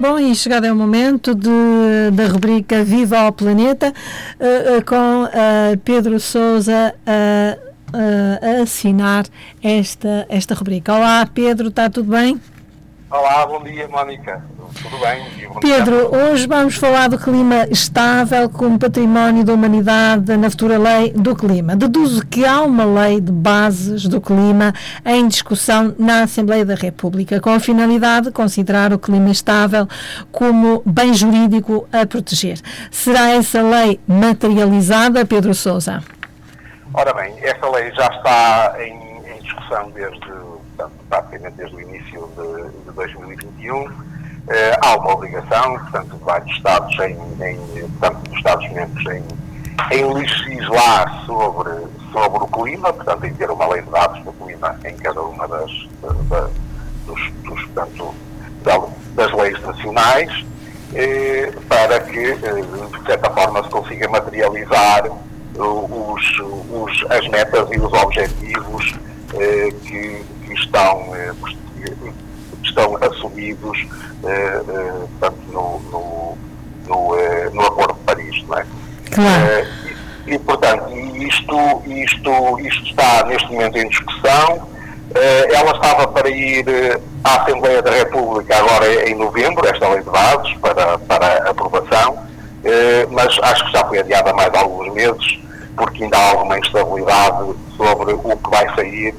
Bom, e chegado é o momento de, da rubrica Viva ao Planeta, uh, uh, com uh, Pedro Souza a assinar esta, esta rubrica. Olá, Pedro, está tudo bem? Olá, bom dia, Mónica. Tudo bem? Pedro, hoje vamos falar do clima estável como património da humanidade na futura lei do clima. Deduzo que há uma lei de bases do clima em discussão na Assembleia da República, com a finalidade de considerar o clima estável como bem jurídico a proteger. Será essa lei materializada, Pedro Sousa? Ora bem, essa lei já está em, em discussão desde, portanto, praticamente desde o início de, de 2021 eh, há uma obrigação, portanto, vários Estados, em, em, portanto, dos Estados-membros, em, em legislar sobre, sobre o clima, portanto, em ter uma lei de dados do clima em cada uma das, dos, dos, portanto, das leis nacionais, eh, para que, eh, de certa forma, se consiga materializar os, os, as metas e os objetivos eh, que, que, estão, eh, estão assumidos eh, eh, portanto, no, no, no, eh, no, Acordo de Paris. Não é? Claro. E, e, portanto, isto, isto, isto está neste momento em discussão. ela estava para ir à Assembleia da República agora em novembro, esta lei de bases, para, para aprovação, mas acho que já foi adiada mais alguns meses, porque ainda há alguma instabilidade sobre o que vai sair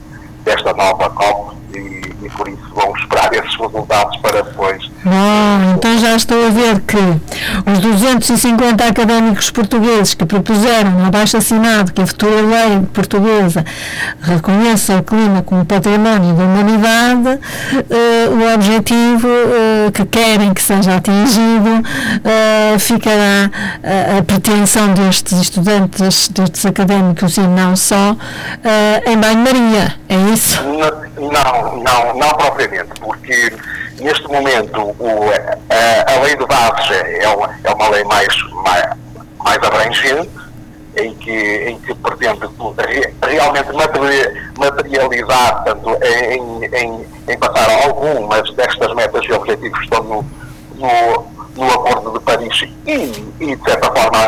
desta nova COP e, e por isso vão esperar esses resultados para depois. Bom, então já estou a ver que os 250 académicos portugueses que propuseram no abaixo assinado que a futura lei portuguesa reconheça o clima como património da humanidade, eh, o objetivo eh, que querem que seja atingido eh, ficará a pretensão destes estudantes, destes académicos e não só, em banho-maria, é isso? Não, não, não propriamente, porque neste momento o, a, a, lei de bases é uma, é uma lei mais, mais, mais abrangente, em que, em que pretende realmente materializar, portanto, em, em, em passar algumas destas metas e objetivos que estão no, no, no Acordo de Paris e, e de certa forma,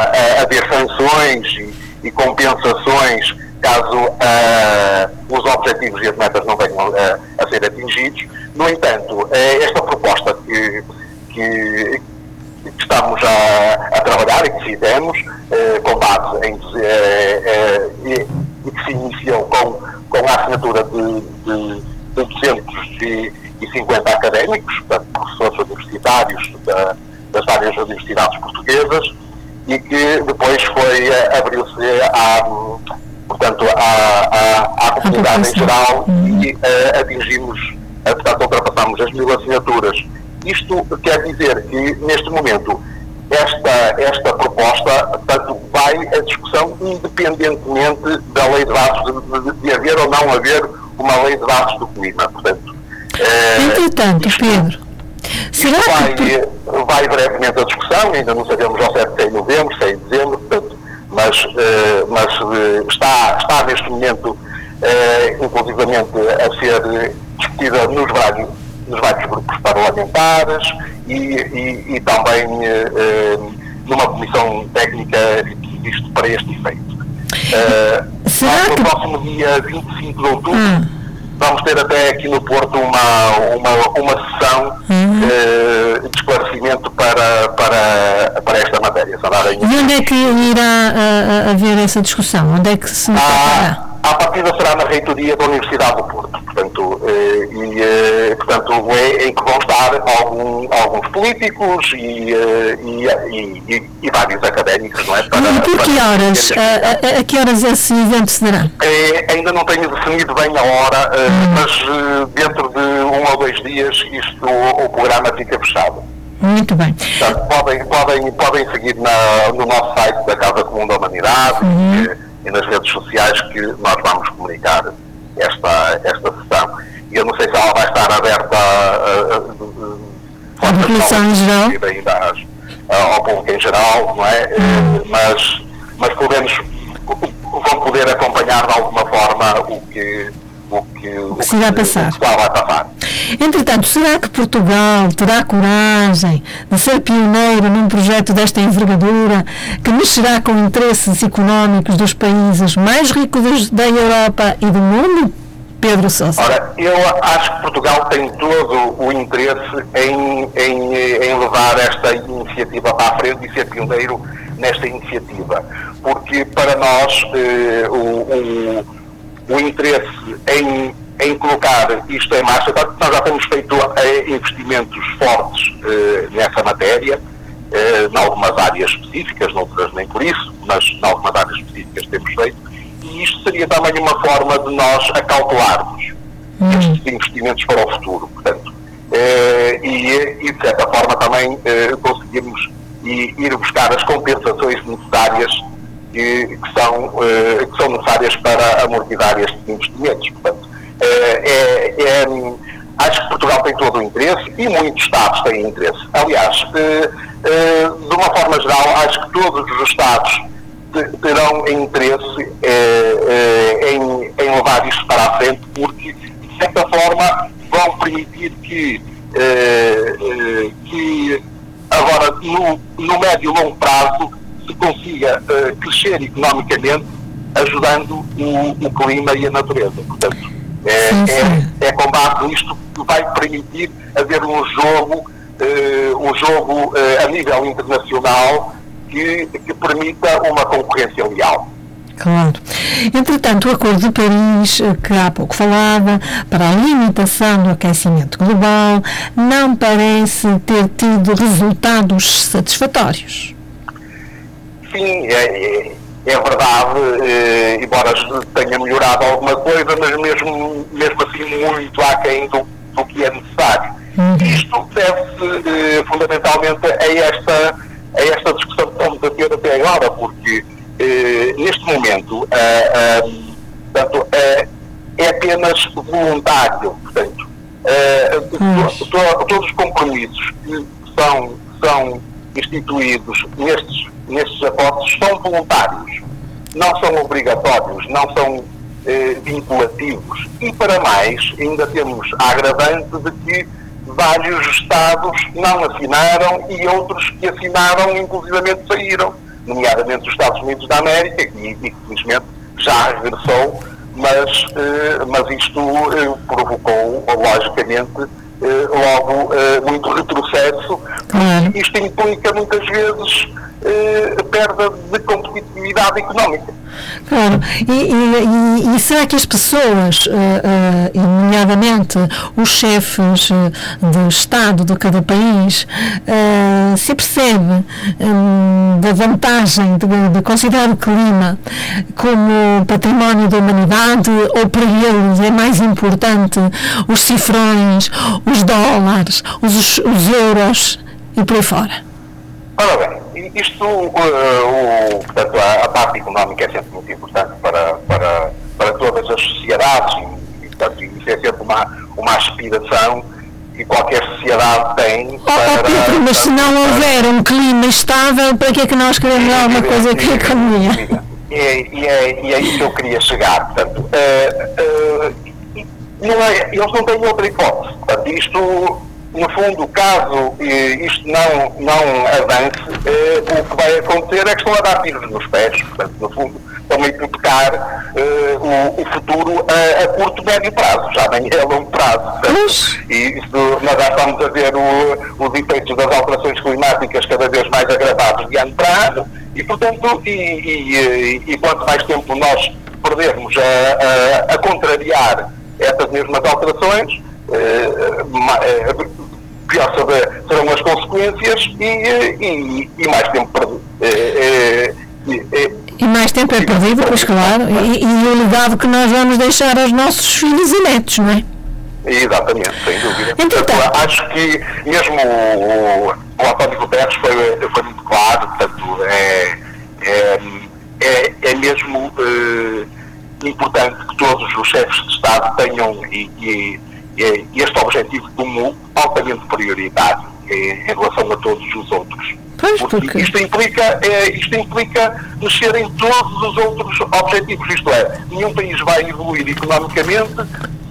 haver sanções e, e compensações caso uh, os objetivos e as metas não venham uh, a ser atingidos. No entanto, uh, esta proposta que, que, que estamos a, a, trabalhar e que fizemos, com base em. E, e, que se iniciou com, com a assinatura de, de, de 250 académicos, portanto, professores universitários da, das várias universidades portuguesas, e que depois foi abriu-se à portanto, à, à, à comunidade em geral uhum. e uh, atingimos, uh, portanto, ultrapassamos as mil assinaturas. Isto quer dizer que, neste momento, esta, esta proposta portanto, vai a discussão independentemente da lei de dados, de, de, de haver ou não haver uma lei de dados do clima. Portanto, uh, Entretanto, isto, Pedro, será vai, que... vai brevemente a discussão, ainda não sabemos ao certo se é em novembro, se é em dezembro, portanto, mas, eh, eh, está, está neste momento, eh, inclusivamente, a ser discutida nos vários, nos vários grupos parlamentares e, e, e também numa comissão técnica que existe para este efeito. Será no que... próximo dia 25 de outubro, hum. vamos ter até aqui no Porto uma, uma, uma sessão hum. de esclarecimento para, para, para esta matéria. E onde é que irá haver essa discussão? Onde é que se ah, a partida será na reitoria da Universidade do Porto, portanto, eh, e, eh, portanto é em que vão estar algum, alguns políticos e, eh, e, e, e, vários académicos, não é? Para, e por que horas? A, a, a, que horas esse evento se dará? É, ainda não tenho definido bem a hora, hum. mas dentro de um ou dois dias isto, o, o programa fica fechado. Muito bem. Portanto, podem, podem, podem seguir na, no nosso site da Casa Comum da Humanidade uhum. e, e, nas redes sociais que nós vamos comunicar esta, esta sessão. E eu não sei se ela vai estar aberta a, a, a população em geral. ao público em geral, não é? Uhum. Mas, mas podemos, vão poder acompanhar de alguma forma o que, o que, o que se vai passar. Vai passar. Entretanto, será que Portugal terá coragem de ser pioneiro num projeto desta envergadura que mexerá com interesses económicos dos países mais ricos da Europa e do mundo? Pedro Sousa. Ora, eu acho que Portugal tem todo o interesse em, em, em levar esta iniciativa para a frente e ser pioneiro nesta iniciativa, porque para nós eh, o, o, o, interesse em, em colocar isto em marcha, nós já temos feito eh, investimentos fortes eh, nessa matéria, eh, em algumas áreas específicas, noutras nem por isso, mas em algumas áreas específicas temos feito, e isto seria também uma forma de nós acautelarmos hum. estes investimentos para o futuro. Portanto, e, e, de certa forma também conseguirmos ir buscar as compensações necessárias que, que são, eh, que são necessárias para amortizar estes investimentos. Portanto, é, é, acho que Portugal tem todo o interesse e muitos Estados têm interesse. Aliás, de uma forma geral, acho que todos os Estados terão interesse eh, eh, em, em, levar isto para a frente, porque, de certa forma, vão permitir que, eh, que agora, no, no médio e longo prazo, se consiga crescer economicamente, ajudando o, o, clima e a natureza. Portanto, é, é, é com base nisto que vai permitir haver um jogo, um jogo a nível internacional que, que permita uma concorrência leal. Claro. Entretanto, o Acordo de Paris, que há pouco falava, para a limitação do aquecimento global, não parece ter tido resultados satisfatórios. Sim, é, é, é verdade, eh, embora tenha melhorado alguma coisa, mas mesmo, mesmo assim muito aquém do, do que é necessário. Uhum. Isto deve-se eh, fundamentalmente a esta a esta discussão que estamos a ter até agora, porque eh, neste momento eh, eh, portanto, é apenas voluntário, portanto, to, to, todos os compromissos que são, são instituídos nestes, nestes acordos são voluntários, não são obrigatórios, não são eh, vinculativos. E para mais, ainda temos a agravante de que vários Estados não assinaram e outros que assinaram, inclusivamente, saíram, nomeadamente os Estados Unidos da América, e, e infelizmente já regressou, mas, eh, mas isto eh, provocou, logicamente, logo eh, muito retrocesso. Isto implica muitas vezes eh, perda de competitividade económica. Claro, e, e, e, será que as pessoas, uh, uh, nomeadamente os chefes de Estado de cada país, uh, se percebe um, da vantagem de, de, considerar o clima como património da humanidade ou para eles é mais importante os cifrões, os dólares, os, os euros e por aí fora? Ora bem, isto, uh, o, portanto, a, a, parte económica é sempre muito importante para, para, para todas as sociedades e, portanto, isso é sempre uma, uma aspiração que qualquer sociedade tem para... Oh, Pedro, mas se não houver um clima estável, para que é que nós queremos alguma coisa que a economia? E é, e, é, e é isso que eu queria chegar, portanto, uh, uh, não é, eles não têm outra hipótese, portanto, isto no fundo, caso eh, isto não, não avance, eh, o que vai acontecer é que estão a dar tiros nos pés. Portanto, no fundo, estão a hipotecar eh, o, o, futuro a, a, curto, médio prazo, já nem é a longo prazo. E isso, nós já estamos a ver o, os efeitos das alterações climáticas cada vez mais agravados de ano para ano, e, portanto, e, e, e quanto mais tempo nós perdermos a, a, a contrariar essas mesmas alterações, pior serão as consequências e, e, e mais tempo perdido. É, é, e mais tempo é perdido, pois claro, e, e o legado que nós vamos deixar aos nossos filhos e netos, não é? Exatamente, sem dúvida. Portanto, acho que mesmo o, o António Guterres foi, foi muito claro, portanto, é, é, é, é mesmo é, importante que todos os chefes de Estado tenham e, e este objetivo comum altamente prioritário em relação a todos os outros. Pois, porque, porque... Isto, implica, é, isto implica mexer em todos os outros objetivos, isto é, nenhum país vai evoluir economicamente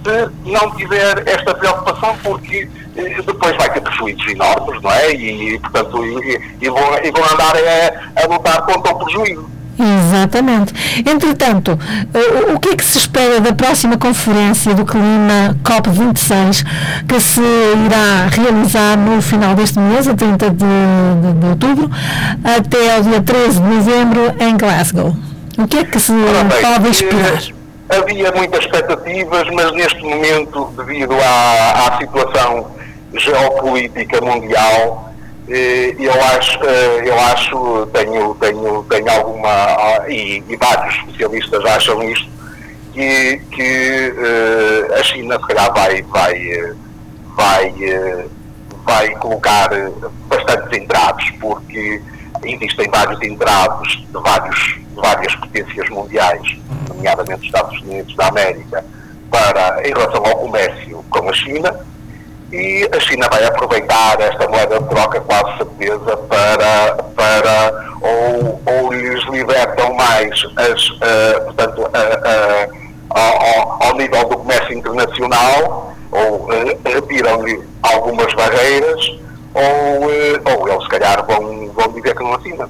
se não tiver esta preocupação, porque eh, depois vai ter prejuízos enormes, não é? E, portanto, e, e, vão, e vão andar a, a lutar contra o prejuízo. Exatamente. Entretanto, o que é que se espera da próxima conferência do clima COP26, que se irá realizar no final deste mês, a 30 de, de, de outubro, até ao dia 13 de novembro em Glasgow? O que é que se bem, pode esperar? Havia muitas expectativas, mas neste momento, devido à, à situação geopolítica mundial, eh, eu acho, eh, eu acho, tenho, tenho, tenho alguma, ah, e, e vários especialistas acham isto, que, que uh, a China se calhar vai, vai, vai, uh, vai colocar bastantes entraves, porque existem vários entraves de, vários, de várias potências mundiais, nomeadamente Estados Unidos da América, para, em relação ao comércio com a China, e a China vai aproveitar esta moeda de troca, quase certeza, para, para ou, ou lhes libertam mais as, uh, portanto, uh, uh, ao, ao, nível do comércio internacional, ou retiram-lhe algumas barreiras, ou, ou eles se calhar vão, vão dizer que não assinam.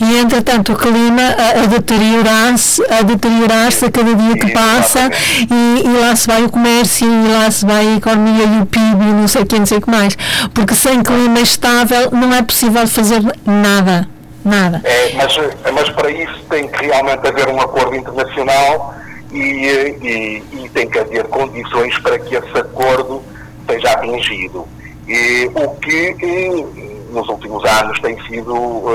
E entretanto o clima a, a deteriorar-se a, deteriorar a cada dia que passa e, e, lá se vai o comércio e lá se vai a economia e o PIB e não sei o que, não sei o que mais. Porque sem clima estável não é possível fazer nada. Nada. É, mas, mas para isso tem que realmente haver um acordo internacional e, e, e tem que haver condições para que esse acordo seja atingido. E, o que nos últimos anos tem sido uh,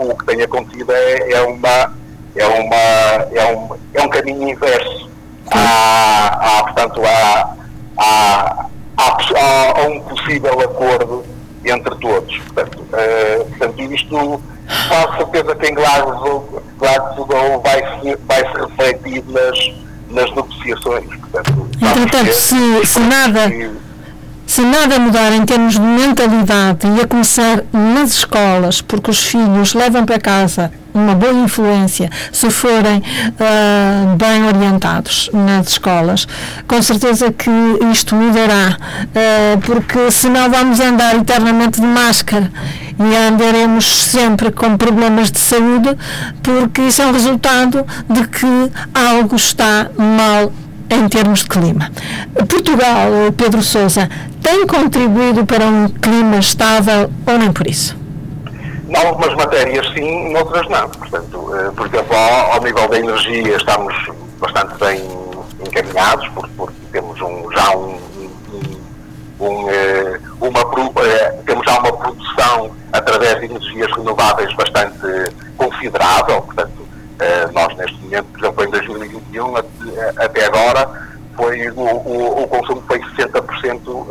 o, o, que tem acontecido é, é, uma é uma é um, é um caminho inverso. A, portanto a, a, a, a, um possível acordo entre todos. Portanto, uh, portanto isto com certeza que em Glasgow, Glasgow vai se vai se refletir nas nas negociações. Portanto, Entretanto, se, se nada se nada mudar em termos de mentalidade e a começar nas escolas, porque os filhos levam para casa uma boa influência se forem uh, bem orientados nas escolas, com certeza que isto mudará, uh, porque senão vamos andar eternamente de máscara e andaremos sempre com problemas de saúde, porque isso é um resultado de que algo está mal em termos de clima. Portugal, Pedro Sousa, tem contribuído para um clima estável ou nem por isso? Em algumas matérias sim, em outras não. Portanto, eh, por exemplo, ao, nível da energia estamos bastante bem encaminhados, porque, temos um, já um, um eh, uma, eh, temos já uma produção através de energias renováveis bastante considerável, portanto, nós neste momento, por exemplo, em 2021 até agora, foi, o, o, o consumo foi 60% uh, uh,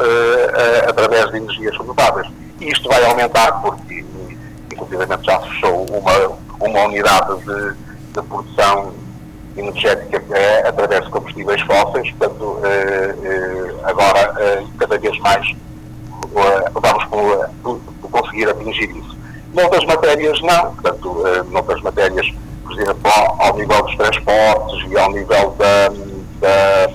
através de energias renováveis. E isto vai aumentar porque, inclusive, já se fechou uma, uma unidade de, de produção energética é através de combustíveis fósseis, portanto, agora cada vez mais vamos por, conseguir atingir isso. Noutras matérias não, portanto, noutras matérias, por exemplo, ao, nível dos transportes e ao nível da, da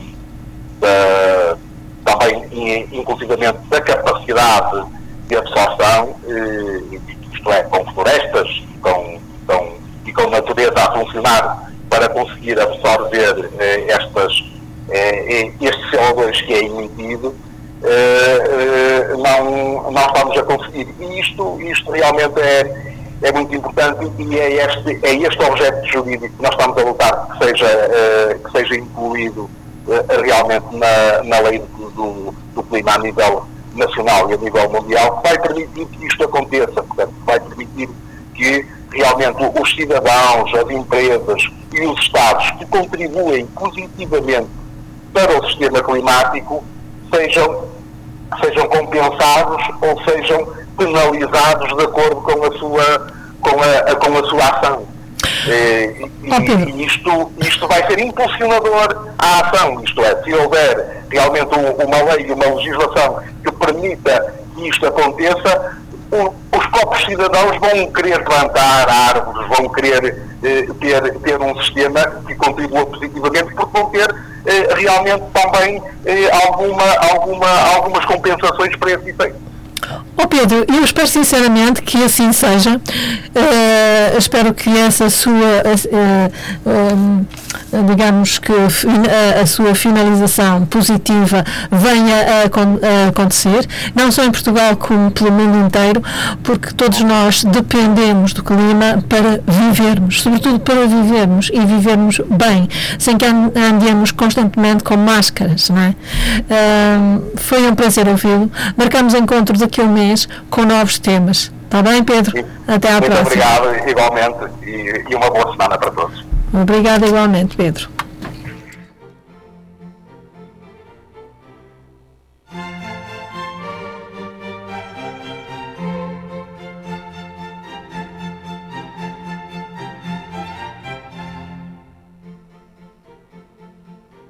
da, também, inclusivamente, da capacidade de absorção, eh, isto é, com florestas com, com, e com natureza a funcionar para conseguir absorver eh, estas, eh, este CO2 que é emitido, não, não estamos a conseguir. E isto, isto realmente é, é muito importante e é este, é este objeto jurídico que nós estamos a lutar que seja, que seja incluído eh, realmente na, na lei do, do, clima a nível nacional e a nível mundial, que vai permitir que isto aconteça, portanto, vai permitir que realmente os cidadãos, as empresas e os Estados que contribuem positivamente para o sistema climático sejam, sejam compensados ou sejam penalizados de acordo com a sua, com a, com a sua ação. Eh, e, e isto, isto vai ser impulsionador à ação, isto é, se houver realmente uma lei e uma legislação que permita que isto aconteça, os próprios cidadãos vão querer plantar árvores, vão querer eh, ter, ter um sistema que contribua positivamente, porque vão ter eh, realmente também eh, alguma, alguma, algumas compensações para esse efeito. Oh Pedro, eu espero sinceramente que assim seja. Uh, espero que essa sua, uh, digamos que a, sua finalização positiva venha a, a, acontecer, não só em Portugal como pelo mundo inteiro, porque todos nós dependemos do clima para vivermos, sobretudo para vivermos e vivermos bem, sem que andemos constantemente com máscaras, não é? foi um prazer ouvi-lo. Marcamos encontro daqui a um mês com novos temas. Está bem, Pedro? Até à Muito próxima. obrigado, igualmente, e, e uma boa semana para todos. Obrigada igualmente, Pedro.